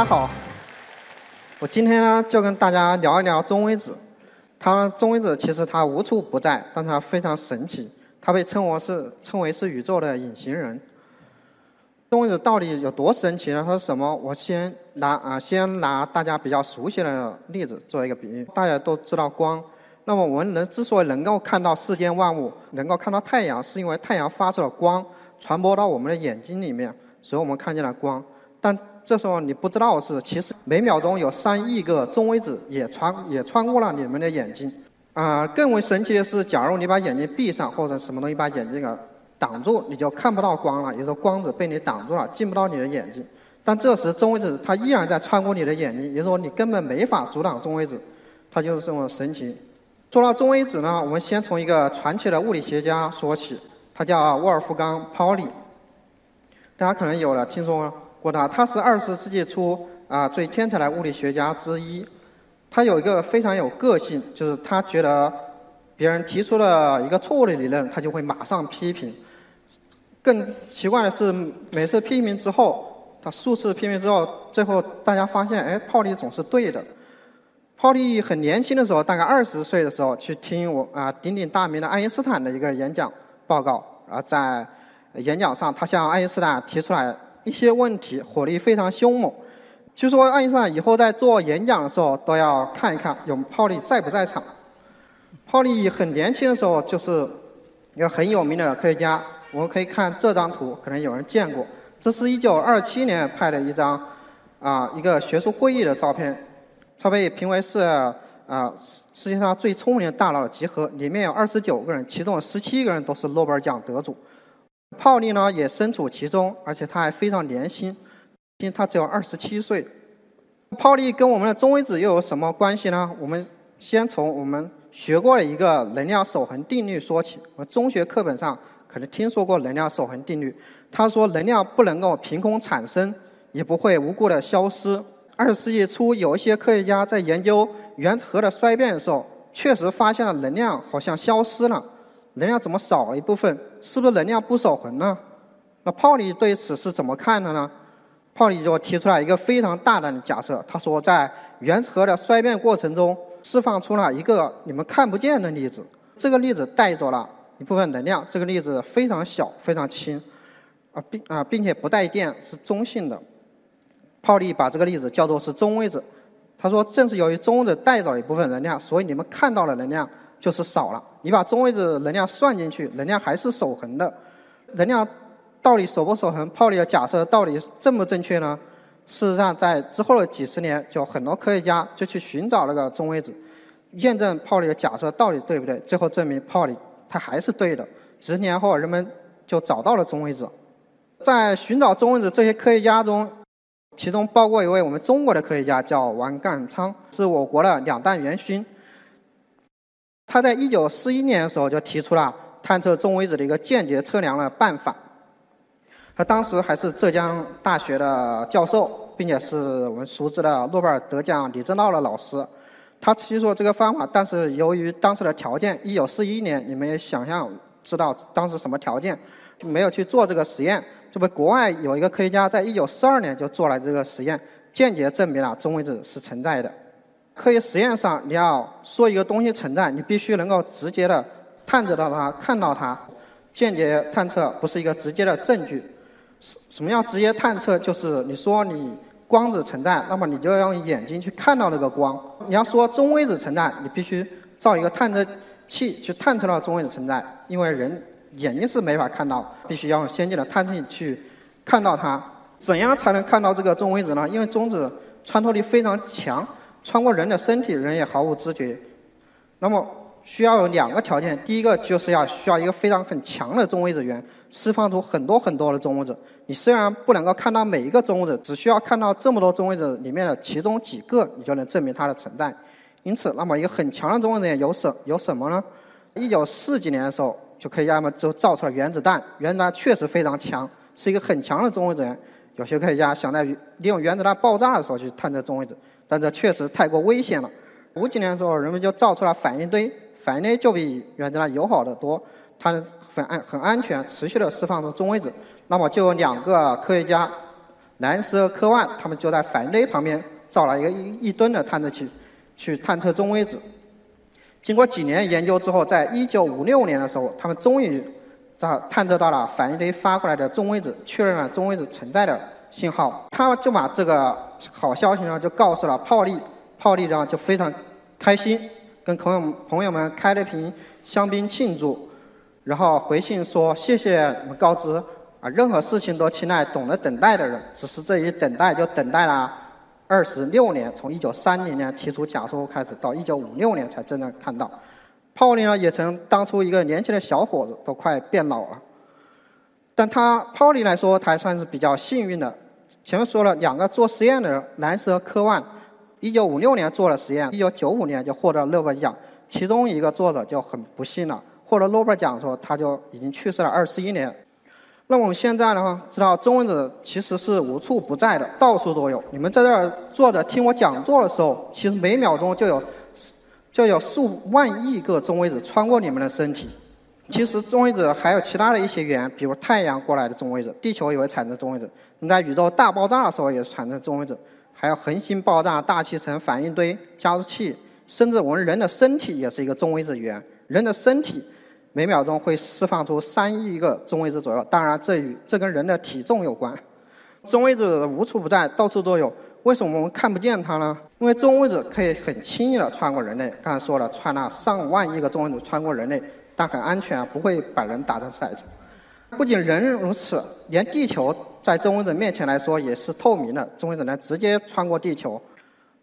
大家好，我今天呢就跟大家聊一聊中微子。它中微子其实它无处不在，但它非常神奇，它被称为是称为是宇宙的隐形人。中微子到底有多神奇呢？它是什么？我先拿啊，先拿大家比较熟悉的例子做一个比喻。大家都知道光，那么我们能之所以能够看到世间万物，能够看到太阳，是因为太阳发出了光传播到我们的眼睛里面，所以我们看见了光。但这时候你不知道是，其实每秒钟有三亿个中微子也穿也穿过了你们的眼睛。啊，更为神奇的是，假如你把眼睛闭上或者什么东西把眼睛给挡住，你就看不到光了，也就是光子被你挡住了，进不到你的眼睛。但这时中微子它依然在穿过你的眼睛，也就是说你根本没法阻挡中微子，它就是这么神奇。说到中微子呢，我们先从一个传奇的物理学家说起，他叫沃尔夫冈·泡利。大家可能有了听说。过他，他是二十世纪初啊最天才的物理学家之一。他有一个非常有个性，就是他觉得别人提出了一个错误的理论，他就会马上批评。更奇怪的是，每次批评之后，他数次批评之后，最后大家发现，哎，泡利总是对的。泡利很年轻的时候，大概二十岁的时候，去听我啊鼎鼎大名的爱因斯坦的一个演讲报告，啊在演讲上，他向爱因斯坦提出来。一些问题火力非常凶猛，据说爱因斯坦以后在做演讲的时候都要看一看有泡利在不在场。泡利很年轻的时候就是一个很有名的科学家，我们可以看这张图，可能有人见过。这是一九二七年拍的一张啊一个学术会议的照片，他被评为是啊世界上最聪明的大脑的集合，里面有二十九个人，其中有十七个人都是诺贝尔奖得主。泡利呢也身处其中，而且他还非常年轻，因为他只有二十七岁。泡利跟我们的中微子又有什么关系呢？我们先从我们学过的一个能量守恒定律说起。我们中学课本上可能听说过能量守恒定律。他说能量不能够凭空产生，也不会无故的消失。二十世纪初，有一些科学家在研究原子核的衰变的时候，确实发现了能量好像消失了。能量怎么少了一部分？是不是能量不守恒呢？那泡利对此是怎么看的呢？泡利就提出来一个非常大胆的假设，他说在原子核的衰变过程中释放出了一个你们看不见的粒子，这个粒子带走了一部分能量，这个粒子非常小、非常轻，啊并啊并且不带电，是中性的。泡利把这个粒子叫做是中微子。他说正是由于中微子带走了一部分能量，所以你们看到的能量。就是少了。你把中微子能量算进去，能量还是守恒的。能量到底守不守恒？泡利的假设到底正不正确呢？事实上，在之后的几十年，就很多科学家就去寻找那个中微子，验证泡利的假设到底对不对。最后证明泡利它还是对的。十年后，人们就找到了中微子。在寻找中微子这些科学家中，其中包括一位我们中国的科学家叫王淦昌，是我国的两弹元勋。他在一九四一年的时候就提出了探测中微子的一个间接测量的办法。他当时还是浙江大学的教授，并且是我们熟知的诺贝尔得奖李政道的老师。他提出这个方法，但是由于当时的条件，一九四一年你们也想象知道当时什么条件，就没有去做这个实验。这不，国外有一个科学家在一九四二年就做了这个实验，间接证明了中微子是存在的。科学实验上，你要说一个东西存在，你必须能够直接的探测到它、看到它。间接探测不是一个直接的证据。什什么叫直接探测？就是你说你光子存在，那么你就要用眼睛去看到那个光。你要说中微子存在，你必须造一个探测器去探测到中微子存在，因为人眼睛是没法看到，必须要用先进的探测器去看到它。怎样才能看到这个中微子呢？因为中子穿透力非常强。穿过人的身体，人也毫无知觉。那么，需要有两个条件，第一个就是要需要一个非常很强的中微子源，释放出很多很多的中微子。你虽然不能够看到每一个中微子，只需要看到这么多中微子里面的其中几个，你就能证明它的存在。因此，那么一个很强的中微子源有什有什么呢？一九四几年的时候，就可以让他们就造出了原子弹，原子弹确实非常强，是一个很强的中微子源。有些科学家想在利用原子弹爆炸的时候去探测中微子，但这确实太过危险了。五几年的时候，人们就造出了反应堆，反应堆就比原子弹友好的多，它很安很安全，持续的释放出中微子。那么就有两个科学家，南斯和科万，他们就在反应堆旁边造了一个一一吨的探测器，去探测中微子。经过几年研究之后，在一九五六年的时候，他们终于到探测到了反应堆发过来的中微子，确认了中微子存在的信号。他就把这个好消息呢，就告诉了泡利，泡利呢就非常开心，跟朋友朋友们开了瓶香槟庆祝，然后回信说谢谢你们告知啊，任何事情都青睐懂得等待的人，只是这一等待就等待了。二十六年，从一九三零年提出假说开始，到一九五六年才真正看到。Pauli 呢，也曾当初一个年轻的小伙子，都快变老了。但他泡利来说，他还算是比较幸运的。前面说了，两个做实验的人，兰斯和科万，一九五六年做了实验，一九九五年就获得诺贝尔奖。其中一个作者就很不幸了，获得诺贝尔奖的时候，他就已经去世了二十一年。那我们现在呢，知道中文子其实是无处不在的，到处都有。你们在这儿坐着听我讲座的时候，其实每秒钟就有就有数万亿个中微子穿过你们的身体。其实中微子还有其他的一些源，比如太阳过来的中微子，地球也会产生中微子。你在宇宙大爆炸的时候也是产生中微子，还有恒星爆炸、大气层、反应堆、加速器，甚至我们人的身体也是一个中微子源。人的身体。每秒钟会释放出三亿个中微子左右，当然这与这跟人的体重有关。中微子无处不在，到处都有，为什么我们看不见它呢？因为中微子可以很轻易的穿过人类，刚才说了，穿了上万亿个中微子穿过人类，但很安全，不会把人打成筛子。不仅人如此，连地球在中微子面前来说也是透明的，中微子能直接穿过地球。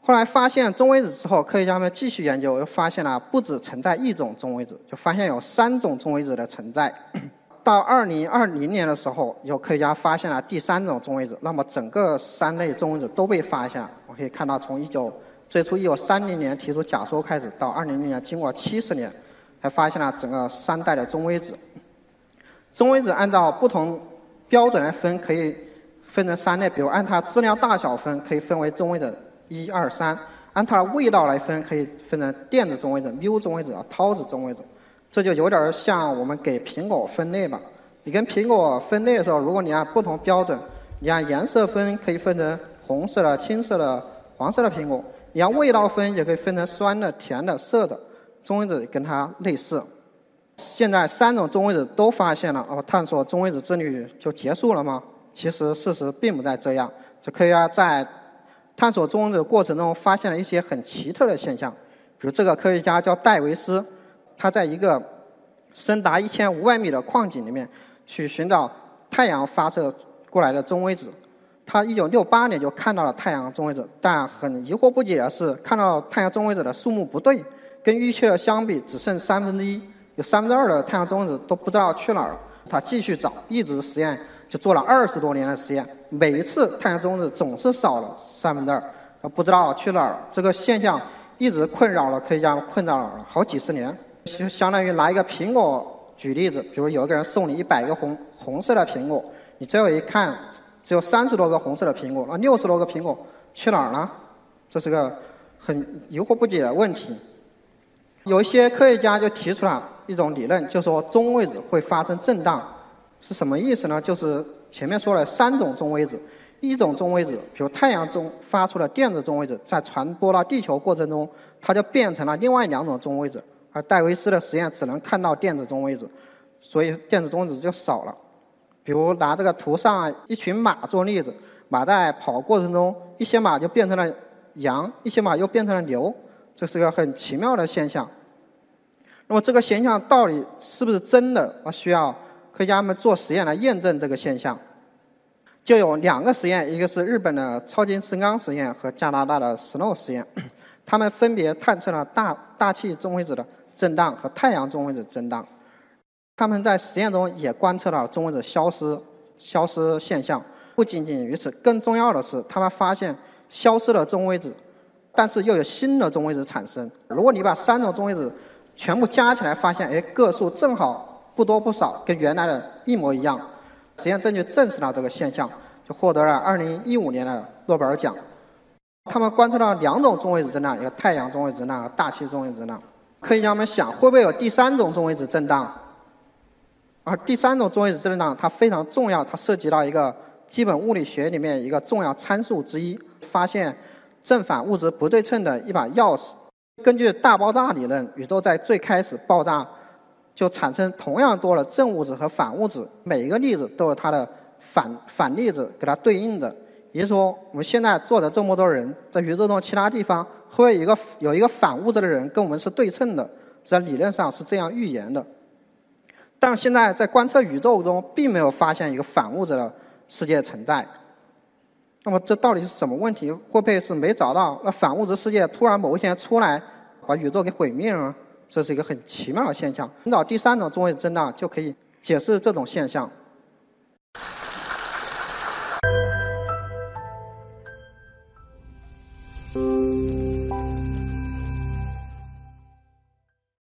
后来发现中微子之后，科学家们继续研究，又发现了不止存在一种中微子，就发现有三种中微子的存在。到二零二零年的时候，有科学家发现了第三种中微子，那么整个三类中微子都被发现了。可以看到，从一九最初一九三零年提出假说开始，到二零零年，经过七十年，才发现了整个三代的中微子。中微子按照不同标准来分，可以分成三类，比如按它质量大小分，可以分为中微子。一二三，按它的味道来分，可以分成电子中微子、缪中微子、涛子中微子。这就有点像我们给苹果分类吧。你跟苹果分类的时候，如果你按不同标准，你按颜色分，可以分成红色的、青色的、黄色的苹果；你按味道分，也可以分成酸的、甜的、涩的。中微子跟它类似。现在三种中微子都发现了，哦，探索中微子之旅就结束了吗？其实事实并不在这样。这科学家在。探索中微子过程中，发现了一些很奇特的现象，比如这个科学家叫戴维斯，他在一个深达一千五百米的矿井里面去寻找太阳发射过来的中微子。他一九六八年就看到了太阳中微子，但很疑惑不解的是，看到太阳中微子的数目不对，跟预期的相比只剩三分之一，有三分之二的太阳中微子都不知道去哪儿了。他继续找，一直实验。就做了二十多年的实验，每一次太阳中子总是少了三分之二，不知道去哪儿了。这个现象一直困扰了科学家，困扰了好几十年。就相当于拿一个苹果举例子，比如有一个人送你一百个红红色的苹果，你最后一看只有三十多个红色的苹果，那六十多个苹果去哪儿了？这是个很疑惑不解的问题。有一些科学家就提出了一种理论，就说中微子会发生震荡。是什么意思呢？就是前面说了三种中微子，一种中微子，比如太阳中发出的电子中微子，在传播到地球过程中，它就变成了另外两种中微子。而戴维斯的实验只能看到电子中微子，所以电子中微子就少了。比如拿这个图上一群马做例子，马在跑过程中，一些马就变成了羊，一些马又变成了牛，这是个很奇妙的现象。那么这个现象到底是不是真的？啊，需要。科学家们做实验来验证这个现象，就有两个实验，一个是日本的超级磁钢实验和加拿大的 SNOW 实验，他们分别探测了大大气中微子的震荡和太阳中微子震荡。他们在实验中也观测到了中微子消失、消失现象。不仅仅于此，更重要的是，他们发现消失了中微子，但是又有新的中微子产生。如果你把三种中微子全部加起来，发现哎个数正好不多不少，跟原来的一模一样。实验证据证实了这个现象，就获得了2015年的诺贝尔奖。他们观测到两种中微子震荡，一个太阳中微子震荡大气中微子震荡。科学家们想，会不会有第三种中微子震荡？而第三种中微子震荡它非常重要，它涉及到一个基本物理学里面一个重要参数之一，发现正反物质不对称的一把钥匙。根据大爆炸理论，宇宙在最开始爆炸就产生同样多的正物质和反物质，每一个粒子都有它的反反粒子给它对应的。也就是说，我们现在坐着这么多人，在宇宙中其他地方会有一个有一个反物质的人跟我们是对称的，在理论上是这样预言的。但现在在观测宇宙中，并没有发现一个反物质的世界存在。那么这到底是什么问题？会不会是没找到？那反物质世界突然某一天出来，把宇宙给毁灭了？这是一个很奇妙的现象。寻找第三种中微子震荡就可以解释这种现象。